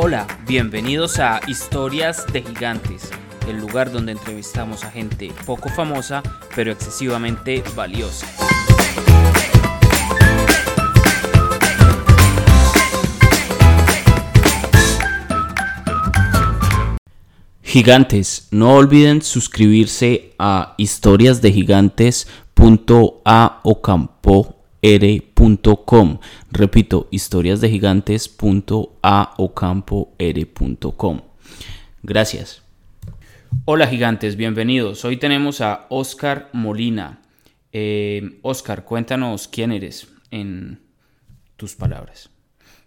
Hola, bienvenidos a Historias de Gigantes, el lugar donde entrevistamos a gente poco famosa pero excesivamente valiosa. Gigantes, no olviden suscribirse a Repito, historiasdegigantes.aocampoR.com. Gracias. Hola gigantes, bienvenidos. Hoy tenemos a Oscar Molina. Eh, Oscar, cuéntanos quién eres en tus palabras.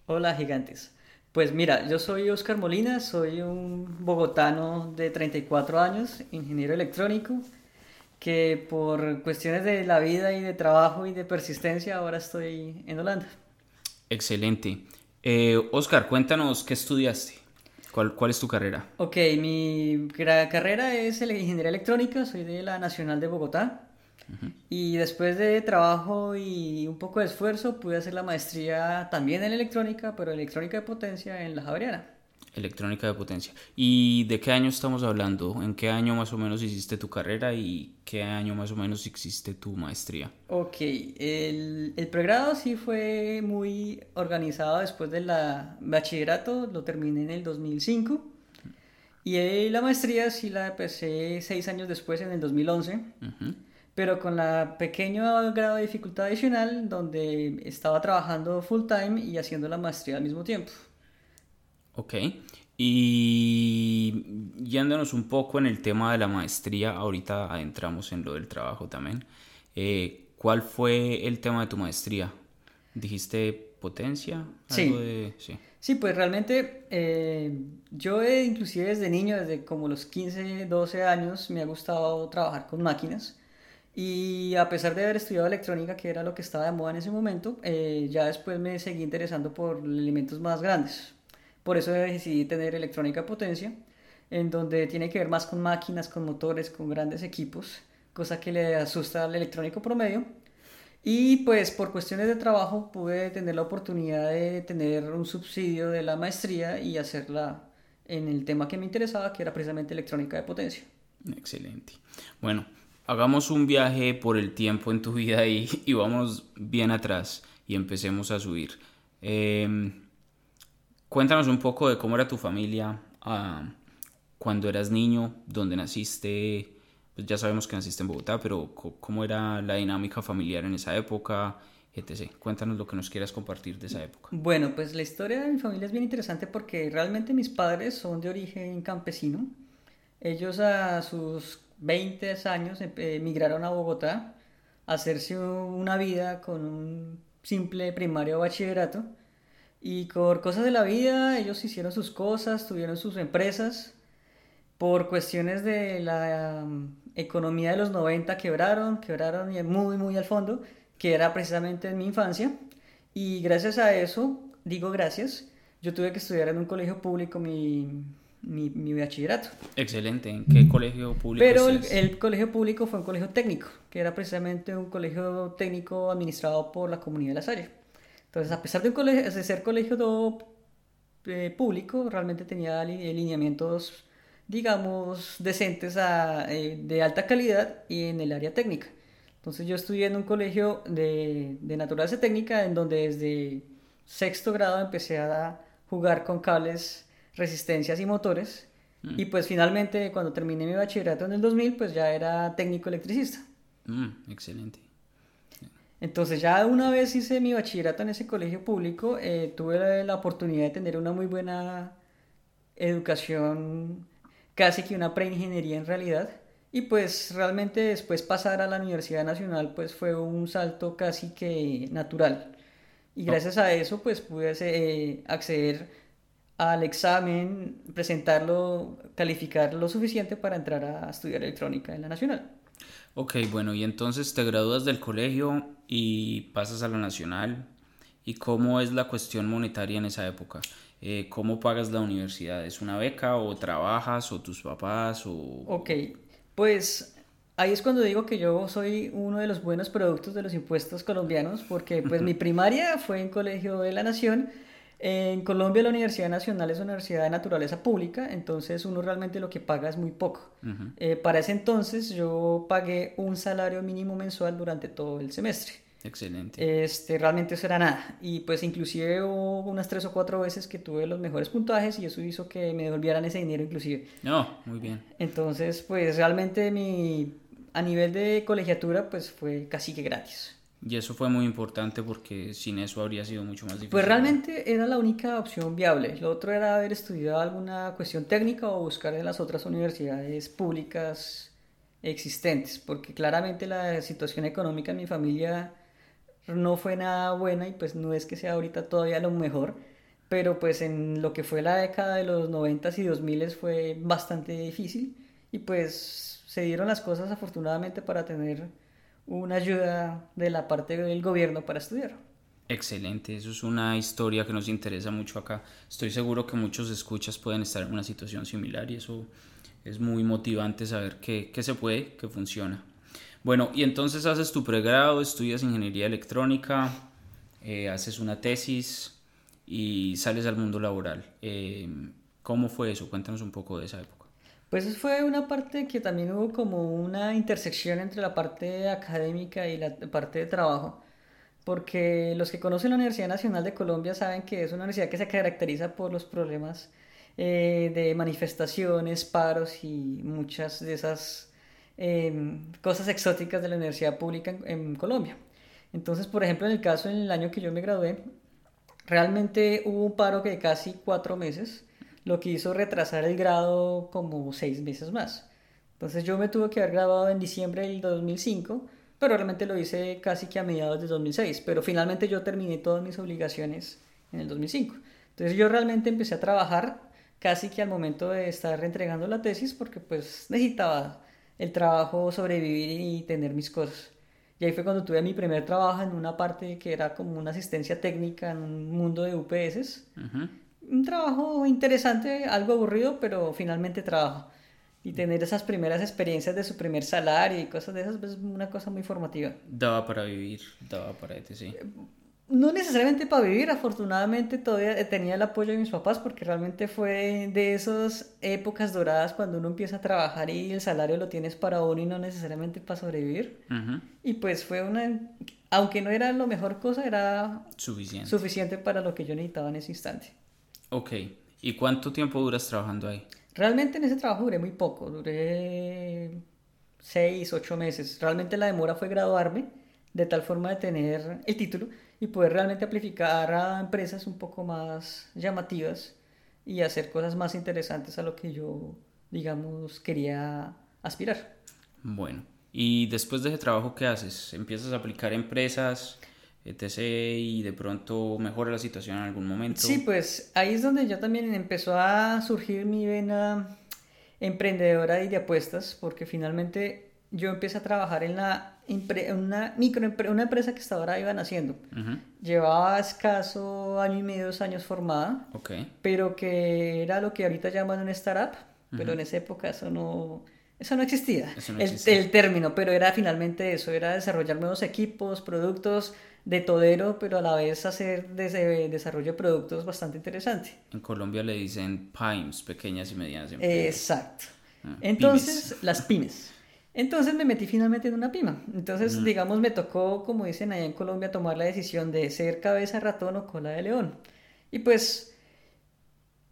Hola gigantes. Pues mira, yo soy Oscar Molina, soy un bogotano de 34 años, ingeniero electrónico, que por cuestiones de la vida y de trabajo y de persistencia ahora estoy en Holanda. Excelente. Eh, Oscar, cuéntanos qué estudiaste. ¿Cuál, ¿Cuál, es tu carrera? Ok, mi carrera es ingeniería electrónica, soy de la Nacional de Bogotá. Y después de trabajo y un poco de esfuerzo, pude hacer la maestría también en electrónica, pero electrónica de potencia en la Javeriana. Electrónica de potencia. ¿Y de qué año estamos hablando? ¿En qué año más o menos hiciste tu carrera y qué año más o menos hiciste tu maestría? Ok, el, el pregrado sí fue muy organizado después de la bachillerato, lo terminé en el 2005. Y la maestría sí la empecé seis años después, en el 2011. Uh pero con la pequeño grado de dificultad adicional donde estaba trabajando full time y haciendo la maestría al mismo tiempo. Ok, y yéndonos un poco en el tema de la maestría, ahorita adentramos en lo del trabajo también. Eh, ¿Cuál fue el tema de tu maestría? ¿Dijiste potencia? Sí. sí. sí. pues realmente eh, yo inclusive desde niño, desde como los 15, 12 años, me ha gustado trabajar con máquinas. Y a pesar de haber estudiado electrónica, que era lo que estaba de moda en ese momento, eh, ya después me seguí interesando por elementos más grandes. Por eso decidí tener electrónica potencia, en donde tiene que ver más con máquinas, con motores, con grandes equipos, cosa que le asusta al electrónico promedio. Y pues por cuestiones de trabajo pude tener la oportunidad de tener un subsidio de la maestría y hacerla en el tema que me interesaba, que era precisamente electrónica de potencia. Excelente. Bueno, hagamos un viaje por el tiempo en tu vida y, y vamos bien atrás y empecemos a subir. Em, cuéntanos un poco de cómo era tu familia ah, cuando eras niño, dónde naciste. Pues ya sabemos que naciste en Bogotá, pero cómo era la dinámica familiar en esa época, etc. Cuéntanos lo que nos quieras compartir de esa época. Bueno, pues la historia de mi familia es bien interesante porque realmente mis padres son de origen campesino. Ellos a sus 20 años emigraron a Bogotá a hacerse una vida con un simple primario bachillerato. Y por cosas de la vida, ellos hicieron sus cosas, tuvieron sus empresas. Por cuestiones de la um, economía de los 90 quebraron, quebraron muy, muy al fondo, que era precisamente en mi infancia. Y gracias a eso, digo gracias, yo tuve que estudiar en un colegio público mi, mi, mi, bachillerato. Excelente. ¿En qué colegio público? Pero el, colegio público fue un colegio técnico, que era precisamente un colegio técnico administrado por la comunidad de La Salle. Entonces, a pesar de, un colegio, de ser colegio eh, público, realmente tenía lineamientos, digamos, decentes eh, de alta calidad y en el área técnica. Entonces, yo estudié en un colegio de, de naturaleza técnica, en donde desde sexto grado empecé a jugar con cables resistencias y motores. Mm. Y pues finalmente cuando terminé mi bachillerato en el 2000, pues ya era técnico electricista. Mm, excelente. Entonces ya una vez hice mi bachillerato en ese colegio público, eh, tuve la, oportunidad de tener una muy buena educación, casi que una preingeniería en realidad. Y pues realmente después pasar a la Universidad Nacional pues fue un salto casi que natural. Y gracias a eso pues pude eh, acceder al examen, presentarlo, calificar lo suficiente para entrar a estudiar electrónica en la nacional. Ok, bueno, y entonces te gradúas del colegio y pasas a la nacional. ¿Y cómo es la cuestión monetaria en esa época? Eh, ¿Cómo pagas la universidad? ¿Es una beca o trabajas o tus papás? O... Ok, pues ahí es cuando digo que yo soy uno de los buenos productos de los impuestos colombianos porque pues mi primaria fue en Colegio de la Nación En Colombia la Universidad Nacional es una universidad de naturaleza pública, entonces uno realmente lo que paga es muy poco. Eh, para ese entonces yo pagué un salario mínimo mensual durante todo el semestre. Excelente. Este, realmente eso era nada. Y pues inclusive hubo unas tres o cuatro veces que tuve los mejores puntajes y eso hizo que me devolvieran ese dinero inclusive. No, muy bien. Entonces, pues realmente mi, a nivel de colegiatura, pues fue casi que gratis. Y eso fue muy importante porque sin eso habría sido mucho más difícil. Pues realmente era la única opción viable. Lo otro era haber estudiado alguna cuestión técnica o buscar en las otras universidades públicas existentes, porque claramente la situación económica en mi familia no fue nada buena y pues no es que sea ahorita todavía lo mejor, pero pues en lo que fue la década de los 90 y 2000 fue bastante difícil y pues se dieron las cosas afortunadamente para tener una ayuda de la parte del gobierno para estudiar. Excelente, eso es una historia que nos interesa mucho acá. Estoy seguro que muchos escuchas pueden estar en una situación similar y eso es muy motivante saber que, que se puede, que funciona. Bueno, y entonces haces tu pregrado, estudias ingeniería electrónica, eh, haces una tesis y sales al mundo laboral. Eh, ¿Cómo fue eso? Cuéntanos un poco de esa época. Pues fue una parte que también hubo como una intersección entre la parte académica y la parte de trabajo, porque los que conocen la Universidad Nacional de Colombia saben que es una universidad que se caracteriza por los problemas eh, de manifestaciones, paros y muchas de esas Em, cosas exóticas de la universidad pública en, Colombia. Entonces, por ejemplo, en el caso en el año que yo me gradué, realmente hubo un paro que de casi cuatro meses, lo que hizo retrasar el grado como seis meses más. Entonces yo me tuve que haber graduado en diciembre del 2005, pero realmente lo hice casi que a mediados de 2006, pero finalmente yo terminé todas mis obligaciones en el 2005. Entonces yo realmente empecé a trabajar casi que al momento de estar entregando la tesis porque pues necesitaba el trabajo, sobrevivir y tener mis cosas. Y ahí fue cuando tuve mi primer trabajo en una parte que era como una asistencia técnica en un mundo de UPS. Un trabajo interesante, algo aburrido, pero finalmente trabajo. Y tener esas primeras experiencias de su primer salario y cosas de esas pues, es una cosa muy formativa. Daba para vivir, daba para sí no necesariamente para vivir, afortunadamente todavía tenía el apoyo de mis papás porque realmente fue de esas épocas doradas cuando uno empieza a trabajar y el salario lo tienes para uno y no necesariamente para sobrevivir. Y pues fue una, aunque no era lo mejor cosa, era suficiente. suficiente para lo que yo necesitaba en ese instante. Ok, ¿y cuánto tiempo duras trabajando ahí? Realmente en ese trabajo duré muy poco, duré seis, ocho meses. Realmente la demora fue graduarme de tal forma de tener el título y poder realmente aplicar a empresas un poco más llamativas y hacer cosas más interesantes a lo que yo, digamos, quería aspirar. Bueno, y después de ese trabajo, ¿qué haces? ¿Empiezas a aplicar empresas, etc. y de pronto mejora la situación en algún momento? Sí, pues ahí es donde ya también empezó a surgir mi vena emprendedora y de apuestas, porque finalmente yo empecé a trabajar en la una micro una empresa que hasta ahora iban haciendo. Llevaba escaso año y medio, dos años formada, pero que era lo que ahorita llaman una startup, pero en esa época eso no, eso no existía, El, término, pero era finalmente eso, era desarrollar nuevos equipos, productos de todero, pero a la vez hacer desarrollo de productos bastante interesante. En Colombia le dicen PIMES, pequeñas y medianas empresas. Exacto. Ah, Entonces, las pymes. Entonces me metí finalmente en una pima. Entonces, digamos, me tocó, como dicen allá en Colombia, tomar la decisión de ser cabeza ratón o cola de león. Y pues,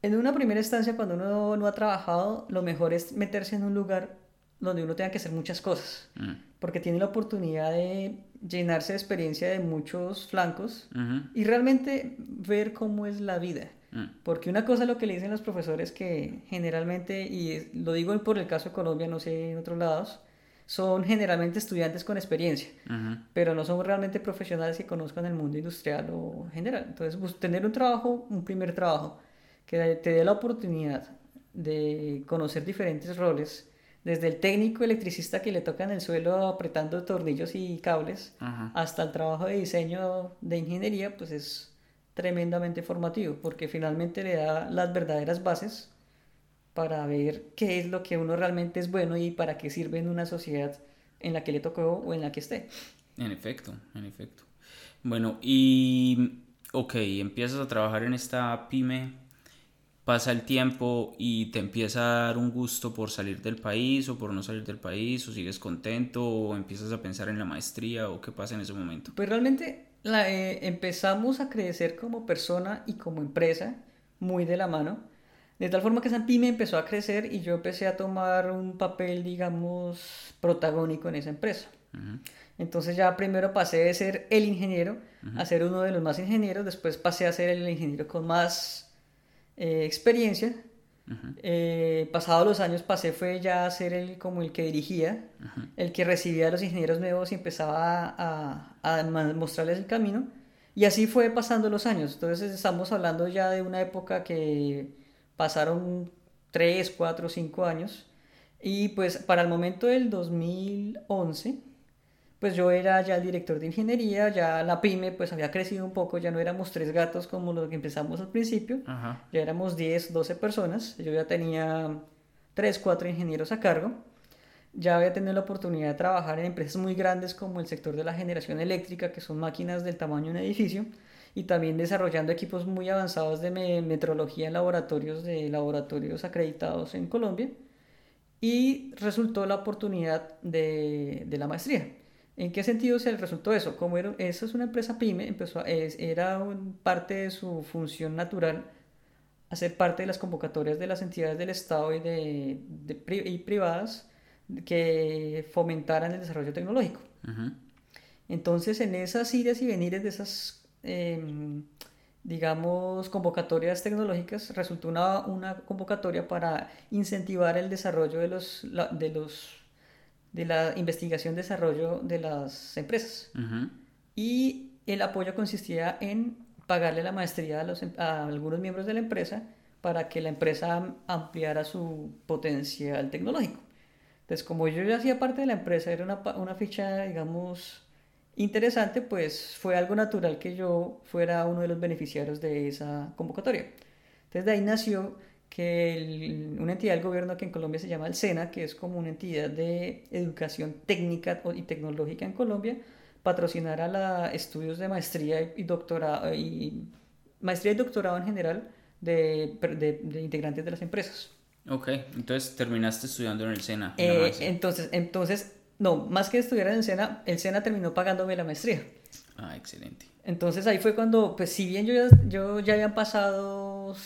en una primera instancia, cuando uno no ha trabajado, lo mejor es meterse en un lugar donde uno tenga que hacer muchas cosas. Mm. Porque tiene la oportunidad de llenarse de experiencia de muchos flancos y realmente ver cómo es la vida. Mm. Porque una cosa es lo que le dicen los profesores que generalmente, y lo digo por el caso de Colombia, no sé en otros lados, son generalmente estudiantes con experiencia, pero no son realmente profesionales que conozcan el mundo industrial o general. Entonces, tener un trabajo, un primer trabajo, que te dé la oportunidad de conocer diferentes roles, desde el técnico electricista que le toca en el suelo apretando tornillos y cables, hasta el trabajo de diseño de ingeniería, pues es tremendamente formativo, porque finalmente le da las verdaderas bases para ver qué es lo que uno realmente es bueno y para qué sirve en una sociedad en la que le tocó o en la que esté. En efecto, en efecto. Bueno, y ok, empiezas a trabajar en esta pyme, pasa el tiempo y te empieza a dar un gusto por salir del país o por no salir del país, o sigues contento, o empiezas a pensar en la maestría, o qué pasa en ese momento. Pues realmente la, eh, empezamos a crecer como persona y como empresa muy de la mano. De tal forma que esa pyme empezó a crecer y yo empecé a tomar un papel, digamos, protagónico en esa empresa. Entonces ya primero pasé de ser el ingeniero a ser uno de los más ingenieros, después pasé a ser el ingeniero con más eh, experiencia. Eh, pasados los años pasé fue ya a ser el, como el que dirigía, el que recibía a los ingenieros nuevos y empezaba a, a, mostrarles el camino. Y así fue pasando los años. Entonces estamos hablando ya de una época que pasaron 3, 4, 5 años. Y pues para el momento del 2011, pues yo era ya el director de ingeniería, ya la pyme pues había crecido un poco, ya no éramos tres gatos como los que empezamos al principio, ya éramos 10, 12 personas, yo ya tenía 3, 4 ingenieros a cargo, ya había tenido la oportunidad de trabajar en empresas muy grandes como el sector de la generación eléctrica, que son máquinas del tamaño de un edificio, y también desarrollando equipos muy avanzados de metrología en laboratorios de laboratorios acreditados en Colombia. Y resultó la oportunidad de, de la maestría. ¿En qué sentido se resultó eso? Como era, eso es una empresa pyme, empezó era parte de su función natural hacer parte de las convocatorias de las entidades del Estado y, de, y privadas que fomentaran el desarrollo tecnológico. Entonces, en esas idas y venires de esas Em, digamos, convocatorias tecnológicas, resultó una, una, convocatoria para incentivar el desarrollo de los, de los de la investigación y desarrollo de las empresas. Y el apoyo consistía en pagarle la maestría a, los, em, a algunos miembros de la empresa para que la empresa ampliara su potencial tecnológico. Entonces, como yo ya hacía parte de la empresa, era una, una ficha, digamos, interesante, pues fue algo natural que yo fuera uno de los beneficiarios de esa convocatoria. Entonces de ahí nació que una entidad del gobierno que en Colombia se llama el SENA, que es como una entidad de educación técnica y tecnológica en Colombia, patrocinara la estudios de maestría y doctorado y maestría y doctorado en general de, de, integrantes de las empresas. Ok, entonces terminaste estudiando en el SENA. Eh, entonces, entonces no, más que estudiar en el SENA, el SENA terminó pagándome la maestría. Ah, excelente. Entonces ahí fue cuando, pues si bien yo ya, yo ya habían pasado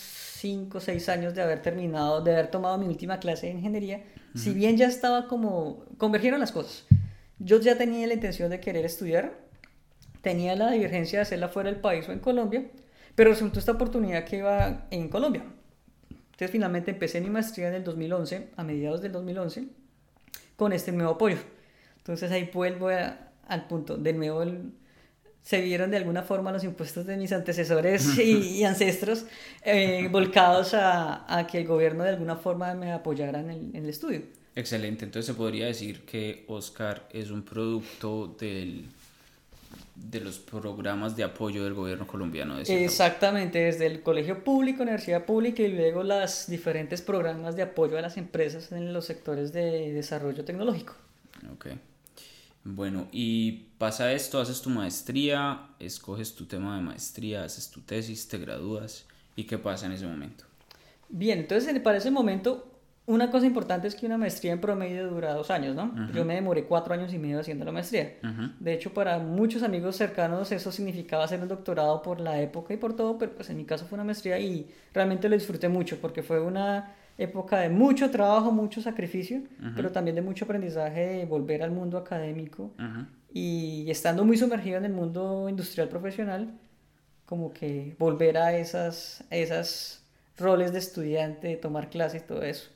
5 o 6 años de haber terminado, de haber tomado mi última clase de ingeniería, si bien ya estaba como, convergieron las cosas. Yo ya tenía la intención de querer estudiar, tenía la divergencia de hacerla fuera del país o en Colombia, pero resultó esta oportunidad que iba en Colombia. Entonces finalmente empecé mi maestría en el 2011, a mediados del 2011, con este nuevo apoyo. Entonces ahí vuelvo al punto. De nuevo, se vieron de alguna forma los impuestos de mis antecesores y, ancestros eh, volcados a, que el gobierno de alguna forma me apoyara en el, en el, estudio. Excelente. Entonces se podría decir que Oscar es un producto del de los programas de apoyo del gobierno colombiano. Exactamente, desde el colegio público, universidad pública y luego los diferentes programas de apoyo a las empresas en los sectores de desarrollo tecnológico. Ok. Bueno, y pasa esto, haces tu maestría, escoges tu tema de maestría, haces tu tesis, te gradúas, ¿y qué pasa en ese momento? Bien, entonces para ese momento, una cosa importante es que una maestría en promedio dura dos años, ¿no? Yo me demoré cuatro años y medio haciendo la maestría. De hecho, para muchos amigos cercanos eso significaba hacer un doctorado por la época y por todo, pero pues en mi caso fue una maestría y realmente lo disfruté mucho porque fue una época de mucho trabajo, mucho sacrificio, pero también de mucho aprendizaje de volver al mundo académico y estando muy sumergido en el mundo industrial profesional, como que volver a esas, esas roles de estudiante, de tomar clases y todo eso.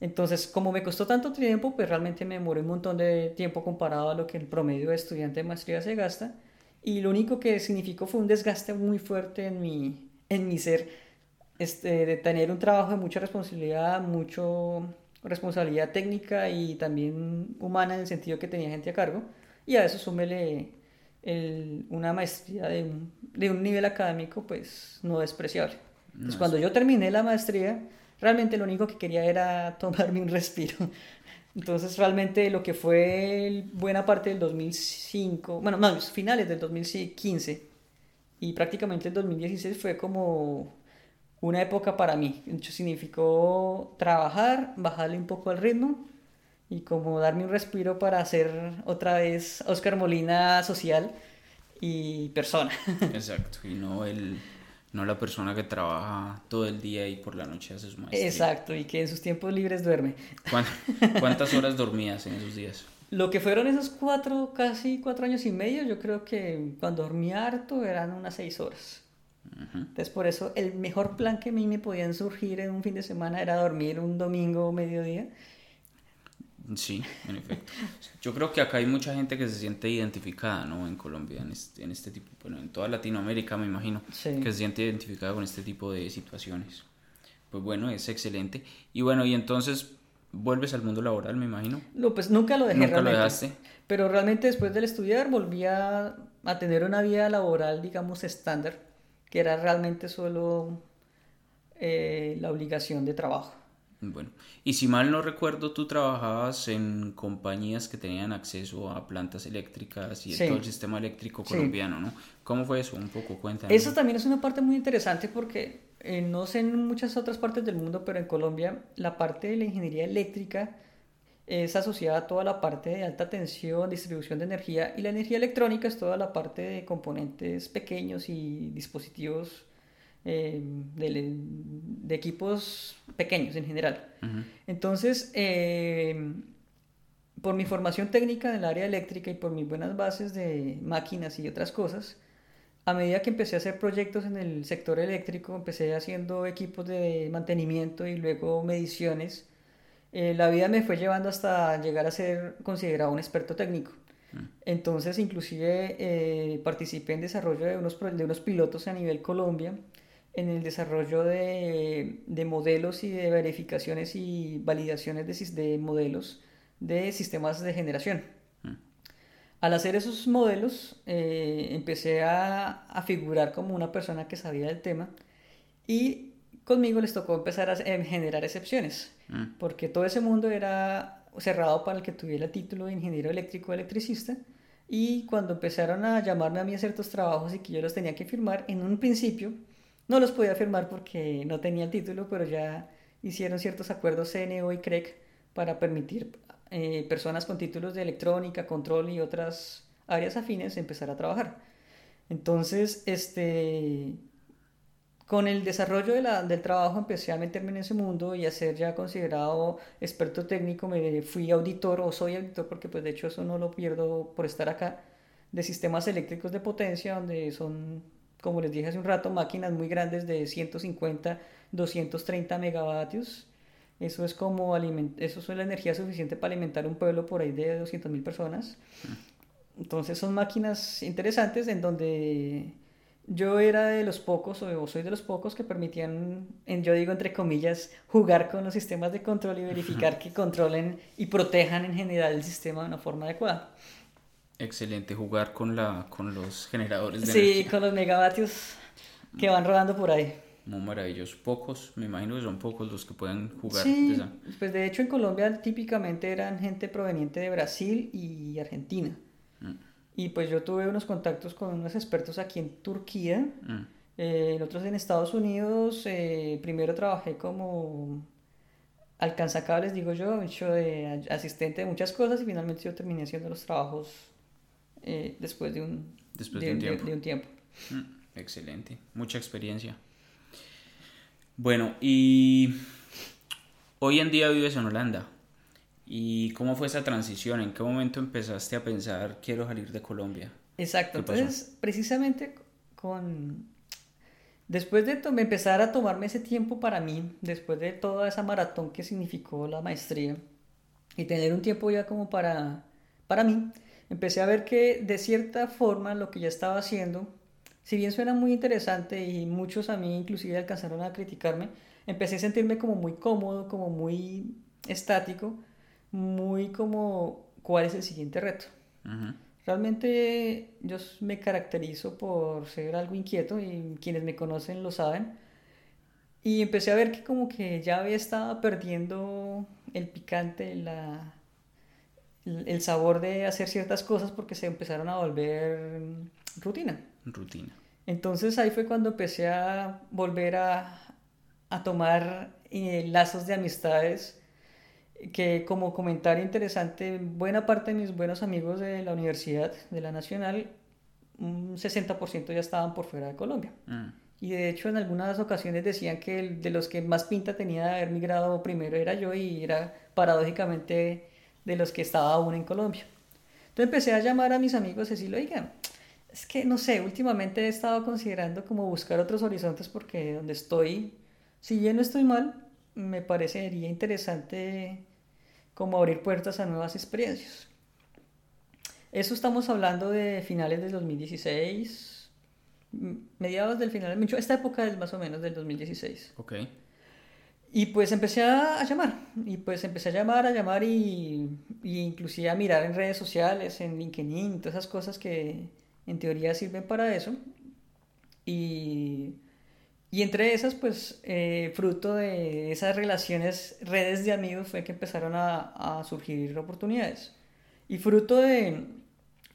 Entonces, como me costó tanto tiempo, pues realmente me demoré un montón de tiempo comparado a lo que el promedio de estudiante de maestría se gasta. Y lo único que significó fue un desgaste muy fuerte en mi, en mi ser este, de tener un trabajo de mucha responsabilidad, mucho responsabilidad técnica y también humana en el sentido que tenía gente a cargo. Y a eso súmele el, una maestría de un, de un, nivel académico pues no despreciable. Entonces, cuando yo terminé la maestría, realmente lo único que quería era tomarme un respiro. Entonces realmente lo que fue buena parte del 2005, bueno, más finales del 2015, y prácticamente el 2016 fue como una época para mí. significó trabajar, bajarle un poco al ritmo y como darme un respiro para hacer otra vez Oscar Molina social y persona. Exacto, y no el no la persona que trabaja todo el día y por la noche hace su maestría. Exacto, y que en sus tiempos libres duerme. ¿Cuántas horas dormías en esos días? Lo que fueron esos cuatro, casi cuatro años y medio, yo creo que cuando dormía harto eran unas seis horas. Entonces, por eso el mejor plan que a mí me podían surgir en un fin de semana era dormir un domingo o mediodía Sí, en efecto. Yo creo que acá hay mucha gente que se siente identificada, ¿no? En Colombia, en este, en este tipo, bueno, en toda Latinoamérica me imagino, que se siente identificada con este tipo de situaciones. Pues bueno, es excelente. Y bueno, y entonces vuelves al mundo laboral, me imagino. No, pues nunca lo dejé ¿Nunca realmente. lo dejaste? Pero realmente después del estudiar volví a, tener una vida laboral, digamos, estándar, que era realmente solo eh, la obligación de trabajo. Bueno, y si mal no recuerdo, tú trabajabas en compañías que tenían acceso a plantas eléctricas y todo el sistema eléctrico colombiano, ¿no? ¿Cómo fue eso? Un poco, cuéntame. Eso también es una parte muy interesante porque eh, no sé en muchas otras partes del mundo, pero en Colombia la parte de la ingeniería eléctrica es asociada a toda la parte de alta tensión, distribución de energía y la energía electrónica es toda la parte de componentes pequeños y dispositivos eh, de, equipos pequeños en general. Entonces, eh, por mi formación técnica en el área eléctrica y por mis buenas bases de máquinas y otras cosas, a medida que empecé a hacer proyectos en el sector eléctrico, empecé haciendo equipos de mantenimiento y luego mediciones, eh, la vida me fue llevando hasta llegar a ser considerado un experto técnico. Entonces, inclusive participé en desarrollo de unos, de unos pilotos a nivel Colombia en el desarrollo de, de, modelos y de verificaciones y validaciones de, de modelos de sistemas de generación. Mm. Al hacer esos modelos, eh, empecé a, a, figurar como una persona que sabía del tema y conmigo les tocó empezar a generar excepciones, mm. porque todo ese mundo era cerrado para el que tuviera título de ingeniero eléctrico o electricista. Y cuando empezaron a llamarme a mí a ciertos trabajos y que yo los tenía que firmar, en un principio no los podía firmar porque no tenía el título, pero ya hicieron ciertos acuerdos CNO y CREC para permitir eh, personas con títulos de electrónica, control y otras áreas afines empezar a trabajar. Entonces, este, con el desarrollo de la, del trabajo empecé a meterme en ese mundo y a ser ya considerado experto técnico. Me fui auditor o soy auditor porque pues de hecho eso no lo pierdo por estar acá de sistemas eléctricos de potencia donde son como les dije hace un rato, máquinas muy grandes de 150, 230 megavatios. Eso es como eso es la energía suficiente para alimentar un pueblo por ahí de 200 mil personas. Entonces son máquinas interesantes en donde yo era de los pocos, o soy de los pocos que permitían, en, yo digo entre comillas, jugar con los sistemas de control y verificar que controlen y protejan en general el sistema de una forma adecuada. Excelente jugar con, la, con los generadores de Sí, con los megavatios que van rodando por ahí. Muy maravilloso. Pocos, me imagino que son pocos los que pueden jugar. Sí, pues de hecho en Colombia típicamente eran gente proveniente de Brasil y Argentina. Y pues yo tuve unos contactos con unos expertos aquí en Turquía, mm. eh, otros en Estados Unidos. Eh, primero trabajé como alcanzacables, digo yo, hecho de asistente de muchas cosas y finalmente yo terminé haciendo los trabajos eh, después de un, tiempo. Mm, excelente, mucha experiencia. Bueno, y hoy en día vives en Holanda. ¿Y cómo fue esa transición? ¿En qué momento empezaste a pensar quiero salir de Colombia? Exacto, entonces precisamente con... Después de empezar a tomarme ese tiempo para mí, después de toda esa maratón que significó la maestría, y tener un tiempo ya como para, para mí, empecé a ver que de cierta forma lo que ya estaba haciendo, si bien suena muy interesante y muchos a mí inclusive alcanzaron a criticarme, empecé a sentirme como muy cómodo, como muy estático, muy como cuál es el siguiente reto. Realmente yo me caracterizo por ser algo inquieto y quienes me conocen lo saben. Y empecé a ver que como que ya había estado perdiendo el picante, la, el sabor de hacer ciertas cosas porque se empezaron a volver rutina. Rutina. Entonces ahí fue cuando empecé a volver a, a tomar eh, lazos de amistades que como comentario interesante, buena parte de mis buenos amigos de la universidad, de la Nacional, un 60% ya estaban por fuera de Colombia. Mm. Y de hecho en algunas ocasiones decían que el, de los que más pinta tenía de haber migrado primero era yo y era paradójicamente de los que estaba aún en Colombia. Entonces empecé a llamar a mis amigos y decirle, oigan, es que no sé, últimamente he estado considerando como buscar otros horizontes porque donde estoy, si bien no estoy mal, me parecería interesante como abrir puertas a nuevas experiencias. Eso estamos hablando de finales del 2016, mediados del final, esta época es más o menos del 2016. Ok. Y pues empecé a, llamar, y pues empecé a llamar, a llamar y, y, inclusive a mirar en redes sociales, en LinkedIn, todas esas cosas que en teoría sirven para eso. Y, y entre esas, pues eh, fruto de esas relaciones, redes de amigos, fue que empezaron a, a surgir oportunidades. Y fruto de,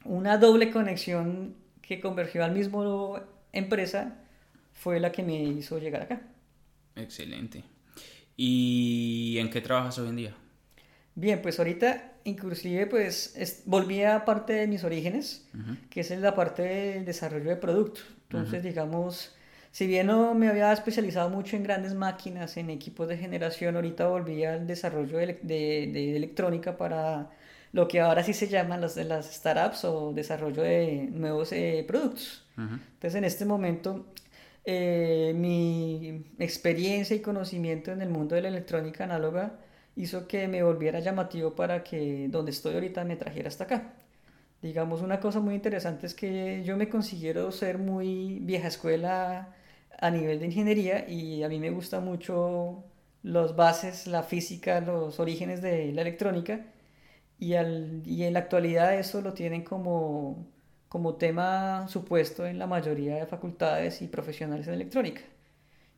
una doble conexión que convergió al mismo empresa fue la que me hizo llegar acá. Excelente. ¿Y en qué trabajas hoy en día? Bien, pues ahorita inclusive pues volví a parte de mis orígenes, que es la parte del desarrollo de productos. Entonces, digamos, si bien no me había especializado mucho en grandes máquinas, en equipos de generación, ahorita volví al desarrollo de electrónica para lo que ahora sí se llaman las, las startups o desarrollo de nuevos eh, productos. Entonces, en este momento, eh, mi experiencia y conocimiento en el mundo de la electrónica análoga hizo que me volviera llamativo para que donde estoy ahorita me trajera hasta acá. Digamos, una cosa muy interesante es que yo me considero ser muy vieja escuela a nivel de ingeniería y a mí me gusta mucho los bases, la física, los orígenes de la electrónica y, al, y en la actualidad eso lo tienen como, como tema supuesto en la mayoría de facultades y profesionales en electrónica.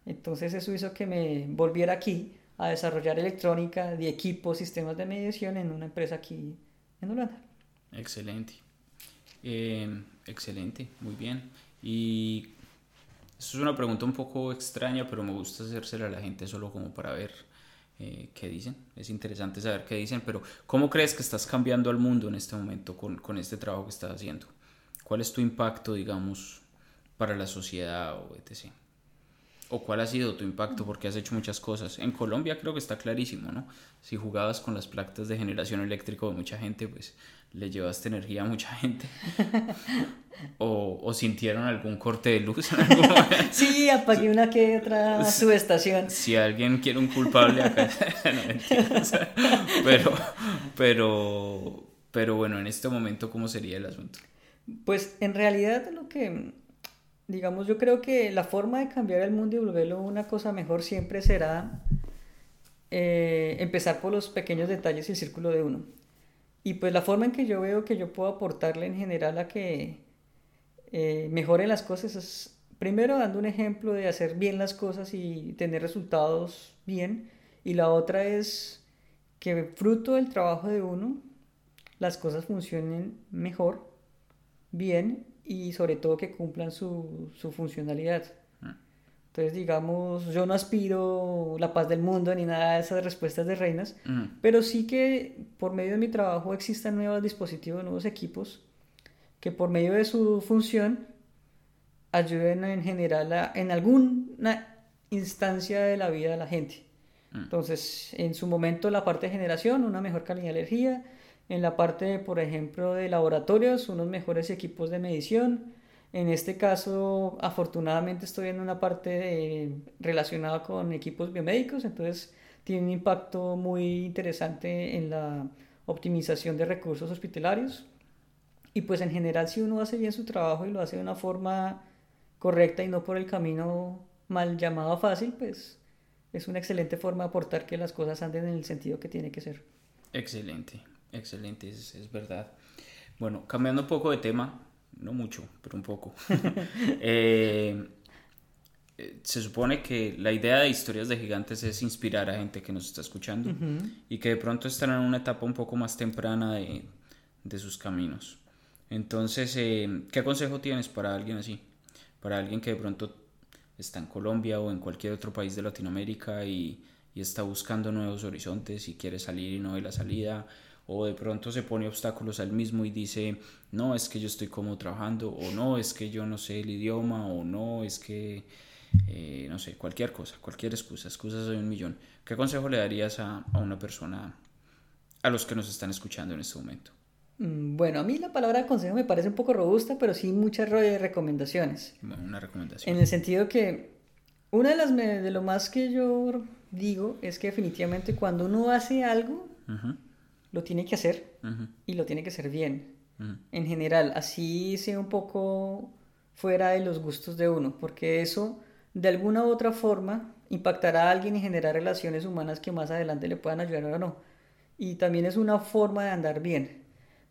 Entonces eso hizo que me volviera aquí a desarrollar electrónica de equipos, sistemas de medición en una empresa aquí en Holanda. Excelente. Eh, excelente, muy bien. Y eso es una pregunta un poco extraña, pero me gusta hacérsela a la gente solo como para ver eh, qué dicen. Es interesante saber qué dicen, pero ¿cómo crees que estás cambiando al mundo en este momento con, con este trabajo que estás haciendo? ¿Cuál es tu impacto, digamos, para la sociedad o etc.? ¿O cuál ha sido tu impacto? Porque has hecho muchas cosas. En Colombia creo que está clarísimo, ¿no? Si jugabas con las placas de generación eléctrica de mucha gente, pues le llevaste energía a mucha gente. O, o, sintieron algún corte de luz en algún momento. Sí, apagué una que otra subestación. Si alguien quiere un culpable acá, no pero, pero, pero bueno, en este momento, ¿cómo sería el asunto? Pues en realidad lo que, digamos, yo creo que la forma de cambiar el mundo y volverlo una cosa mejor siempre será eh, empezar por los pequeños detalles y el círculo de uno. Y pues la forma en que yo veo que yo puedo aportarle en general a que eh, mejoren las cosas es primero dando un ejemplo de hacer bien las cosas y tener resultados bien. Y la otra es que fruto del trabajo de uno, las cosas funcionen mejor, bien y sobre todo que cumplan su funcionalidad. Entonces, digamos, yo no aspiro la paz del mundo ni nada de esas respuestas de reinas, pero sí que por medio de mi trabajo existan nuevos dispositivos, nuevos equipos, que por medio de su función ayuden en general en alguna instancia de la vida de la gente. Entonces, en su momento la parte de generación, una mejor calidad de energía, en la parte, por ejemplo, de laboratorios, unos mejores equipos de medición, en este caso, afortunadamente estoy en una parte relacionada con equipos biomédicos, entonces tiene un impacto muy interesante en la optimización de recursos hospitalarios. Y pues en general si uno hace bien su trabajo y lo hace de una forma correcta y no por el camino mal llamado fácil, pues es una excelente forma de aportar que las cosas anden en el sentido que tiene que ser. Excelente, excelente, es, es verdad. Bueno, cambiando un poco de tema, no mucho, pero un poco. Eh, eh, se supone que la idea de historias de gigantes es inspirar a gente que nos está escuchando y que de pronto están en una etapa un poco más temprana de, de sus caminos. Entonces, eh, ¿qué consejo tienes para alguien así? para alguien que de pronto está en Colombia o en cualquier otro país de Latinoamérica y, y está buscando nuevos horizontes y quiere salir y no ve la salida o de pronto se pone obstáculos al mismo y dice, no, es que yo estoy como trabajando, o no, es que yo no sé el idioma, o no, es que, eh, no sé, cualquier cosa, cualquier excusa, excusas de un millón. ¿Qué consejo le darías a, a una persona, a los que nos están escuchando en este momento? Mm, bueno, a mí la palabra consejo me parece un poco robusta, pero sí muchas recomendaciones. una recomendación. En el sentido que una de las de lo más que yo digo es que definitivamente cuando uno hace algo, lo tiene que hacer y lo tiene que hacer bien. En general, así sea un poco fuera de los gustos de uno, porque eso de alguna u otra forma impactará a alguien y generar relaciones humanas que más adelante le puedan ayudar o no. Y también es una forma de andar bien,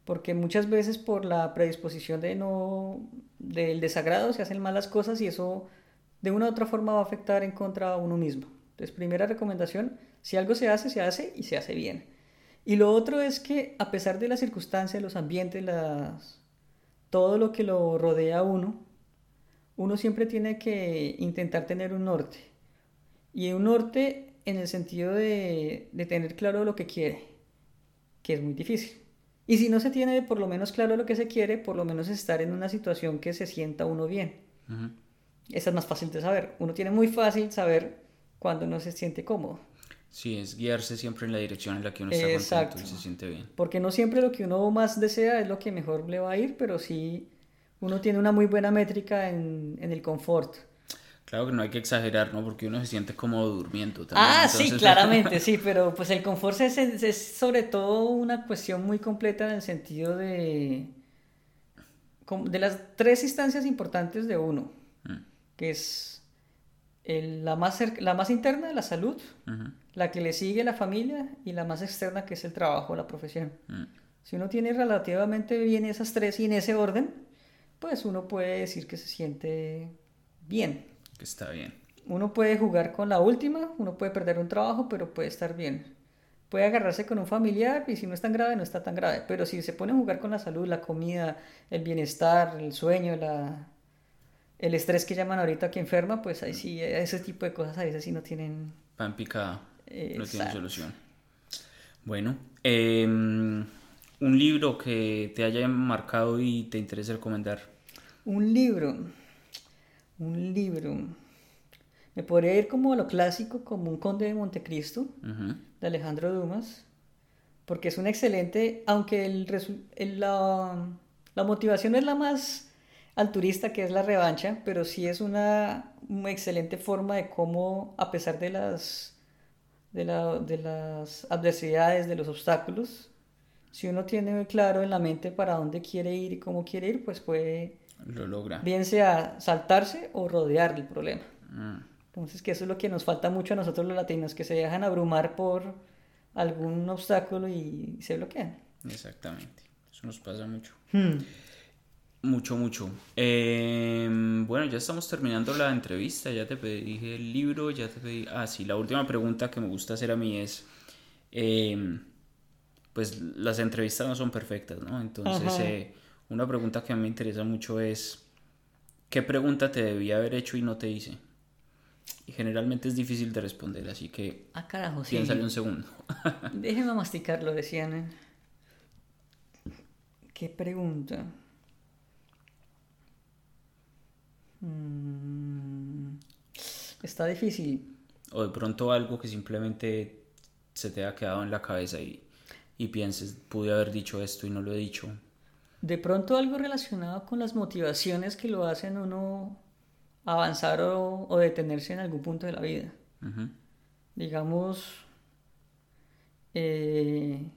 porque muchas veces por la predisposición de no del desagrado se hacen malas cosas y eso de una u otra forma va a afectar en contra a uno mismo. Entonces, primera recomendación, si algo se hace, se hace y se hace bien. Y lo otro es que a pesar de las circunstancias, los ambientes, las... todo lo que lo rodea a uno, uno siempre tiene que intentar tener un norte. Y un norte en el sentido de, de tener claro lo que quiere, que es muy difícil. Y si no se tiene por lo menos claro lo que se quiere, por lo menos estar en una situación que se sienta uno bien. Esa es más fácil de saber. Uno tiene muy fácil saber cuando no se siente cómodo. Sí, es guiarse siempre en la dirección en la que uno está contento y se siente bien. Porque no siempre lo que uno más desea es lo que mejor le va a ir, pero sí uno tiene una muy buena métrica en, en el confort. Claro que no hay que exagerar, ¿no? Porque uno se siente como durmiendo también. Ah, sí, claramente, sí, pero pues el confort es, es, sobre todo una cuestión muy completa en el sentido de, de las tres instancias importantes de uno, mm. que es la, más la más interna, la salud, la que le sigue la familia y la más externa que es el trabajo, la profesión. Mm. Si uno tiene relativamente bien esas tres y en ese orden, pues uno puede decir que se siente bien. Que está bien. Uno puede jugar con la última, uno puede perder un trabajo, pero puede estar bien. Puede agarrarse con un familiar y si no es tan grave, no está tan grave. Pero si se pone a jugar con la salud, la comida, el bienestar, el sueño, la, el estrés que llaman ahorita que enferma, pues ahí sí, ese tipo de cosas a veces sí no tienen... Pan no tiene solución. Bueno, em, un libro que te haya marcado y te interese recomendar. Un libro, un libro. Me podría ir como a lo clásico, como Un Conde de Montecristo, de Alejandro Dumas, porque es un excelente, aunque el, la, la motivación es la más alturista que es la revancha, pero sí es una, una excelente forma de cómo, a pesar de las de, la, de las adversidades, de los obstáculos, si uno tiene claro en la mente para dónde quiere ir y cómo quiere ir, pues puede... Lo logra. Bien sea saltarse o rodear el problema. Mm. Entonces, que eso es lo que nos falta mucho a nosotros los latinos, que se dejan abrumar por algún obstáculo y se bloquean. Exactamente. Eso nos pasa mucho. Hmm. Mucho, mucho. Em, bueno, ya estamos terminando la entrevista, ya te pedí el libro, ya te pedí... Ah, sí, la última pregunta que me gusta hacer a mí es, em, pues las entrevistas no son perfectas, ¿no? Entonces, eh, una pregunta que a mí me interesa mucho es, ¿qué pregunta te debía haber hecho y no te hice? Y generalmente es difícil de responder, así que... Ah, carajo, sí. Piénsale un segundo. Déjeme masticarlo, decían. ¿Qué pregunta? Mm, está difícil. O de pronto algo que simplemente se te ha quedado en la cabeza y, y pienses, pude haber dicho esto y no lo he dicho. De pronto algo relacionado con las motivaciones que lo hacen uno avanzar o, detenerse en algún punto de la vida. Digamos, eh,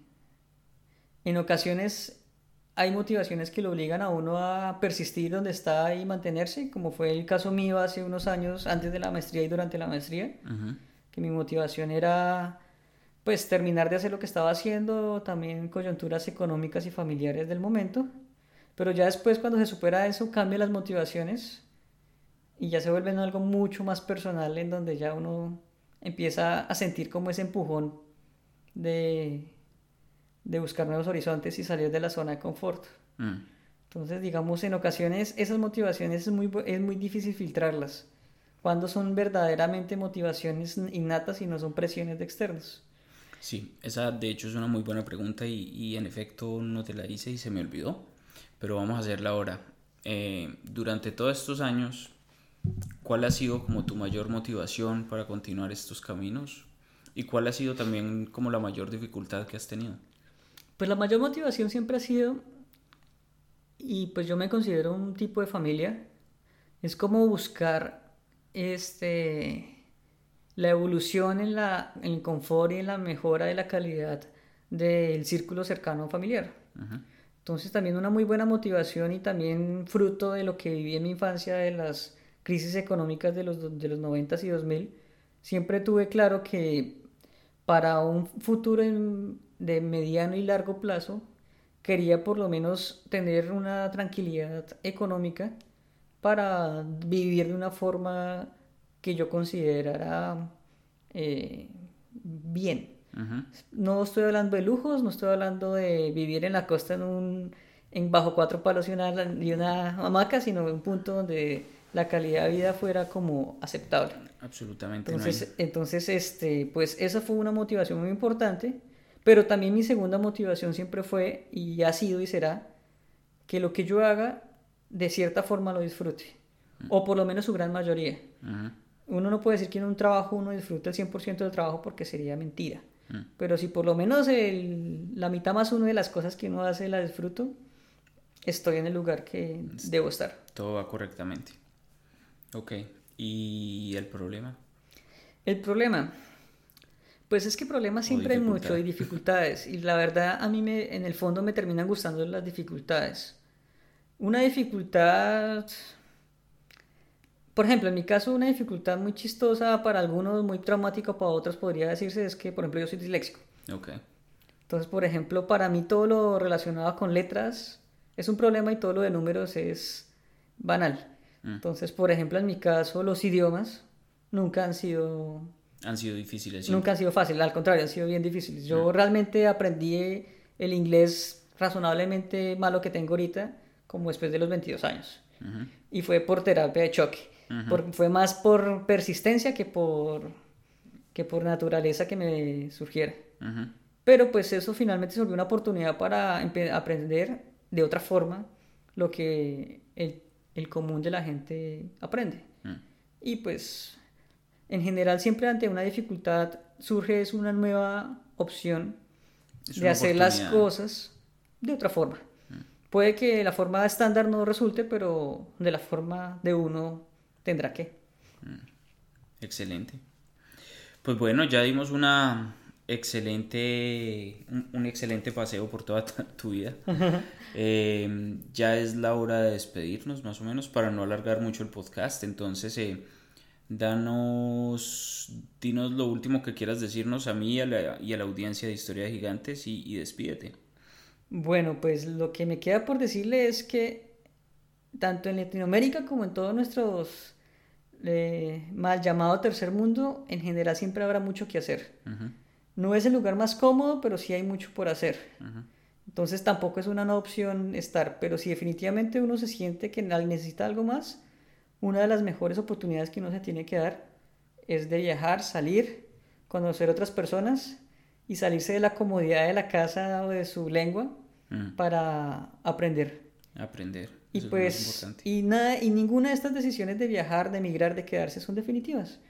en ocasiones hay motivaciones que lo obligan a uno a persistir donde está y mantenerse, como fue el caso mío hace unos años antes de la maestría y durante la maestría, que mi motivación era pues terminar de hacer lo que estaba haciendo, también coyunturas económicas y familiares del momento, pero ya después cuando se supera eso cambian las motivaciones y ya se vuelven algo mucho más personal en donde ya uno empieza a sentir como ese empujón de de buscar nuevos horizontes y salir de la zona de confort. Mm. Entonces, digamos, en ocasiones esas motivaciones es muy, es muy difícil filtrarlas. Cuando son verdaderamente motivaciones innatas y no son presiones de externos. Sí, esa de hecho es una muy buena pregunta y, y en efecto no te la hice y se me olvidó, pero vamos a hacerla ahora. Eh, durante todos estos años, ¿cuál ha sido como tu mayor motivación para continuar estos caminos? ¿Y cuál ha sido también como la mayor dificultad que has tenido? Pues la mayor motivación siempre ha sido, y pues yo me considero un tipo de familia, es como buscar este, la evolución en, la, en el confort y en la mejora de la calidad del círculo cercano familiar. Entonces también una muy buena motivación y también fruto de lo que viví en mi infancia de las crisis económicas de los, de los 90 y 2000, siempre tuve claro que para un futuro de mediano y largo plazo quería por lo menos tener una tranquilidad económica para vivir de una forma que yo considerara eh, bien. No estoy hablando de lujos, no estoy hablando de vivir en la costa en un en bajo cuatro palos y una, y una hamaca, sino en un punto donde la calidad de vida fuera como aceptable. Absolutamente. Entonces, entonces este, pues esa fue una motivación muy importante, pero también mi segunda motivación siempre fue, y ha sido y será, que lo que yo haga, de cierta forma lo disfrute, mm. o por lo menos su gran mayoría. Uno no puede decir que en un trabajo uno disfruta el 100% del trabajo porque sería mentira. Mm. Pero si por lo menos la mitad más uno de las cosas que uno hace la disfruto, estoy en el lugar que debo estar. Todo va correctamente. Ok. ¿Y el problema? El problema. Pues es que problemas siempre hay mucho y dificultades. Y la verdad a mí me, en el fondo me terminan gustando las dificultades. Una dificultad por ejemplo, en mi caso, una dificultad muy chistosa para algunos, muy traumática para otros, podría decirse, es que, por ejemplo, yo soy disléxico. Ok. Entonces, por ejemplo, para mí todo lo relacionado con letras es un problema y todo lo de números es banal. Mm. Entonces, por ejemplo, en mi caso, los idiomas nunca han sido... Han sido difíciles. Nunca han sido fáciles, al contrario, han sido bien difíciles. Yo realmente aprendí el inglés razonablemente malo que tengo ahorita, como después de los 22 años. Y fue por terapia de choque fue más por persistencia que por, que por naturaleza que me surgiera. Pero pues eso finalmente se volvió una oportunidad para aprender de otra forma lo que el, el común de la gente aprende. Mm. Y pues en general siempre ante una dificultad surge es una nueva opción de hacer las cosas de otra forma. Mm. Puede que la forma estándar no resulte, pero de la forma de uno tendrá que. Mm. Excelente. Pues bueno, ya dimos una excelente, un, excelente paseo por toda tu vida. Eh, ya es la hora de despedirnos, más o menos, para no alargar mucho el podcast. Entonces, eh, danos, dinos lo último que quieras decirnos a mí y a la, y a la audiencia de Historia de Gigantes y, y despídete. Bueno, pues lo que me queda por decirle es que tanto en Latinoamérica como en todos nuestros mal llamado tercer mundo, en general siempre habrá mucho que hacer. No es el lugar más cómodo, pero sí hay mucho por hacer. Entonces tampoco es una no opción estar, pero si definitivamente uno se siente que necesita algo más, una de las mejores oportunidades que uno se tiene que dar es de viajar, salir, conocer otras personas y salirse de la comodidad de la casa o de su lengua para aprender. Aprender. Y pues, y, nada, y ninguna de estas decisiones de viajar, de emigrar, de quedarse son definitivas.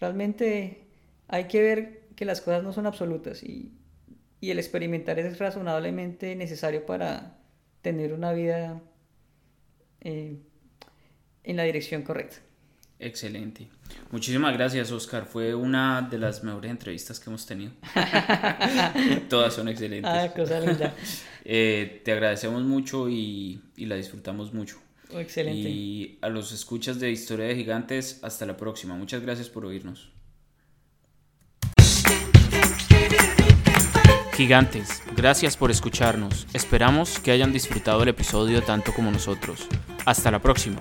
Realmente hay que ver que las cosas no son absolutas y, y el experimentar es razonablemente necesario para tener una vida eh, en la dirección correcta. Excelente. Muchísimas gracias, Oscar. Fue una de las mejores entrevistas que hemos tenido. Todas son excelentes. Ah, cosa linda. Eh, te agradecemos mucho y, y la disfrutamos mucho. Oh, excelente. Y a los escuchas de Historia de Gigantes, hasta la próxima. Muchas gracias por oírnos. Gigantes, gracias por escucharnos. Esperamos que hayan disfrutado el episodio tanto como nosotros. Hasta la próxima.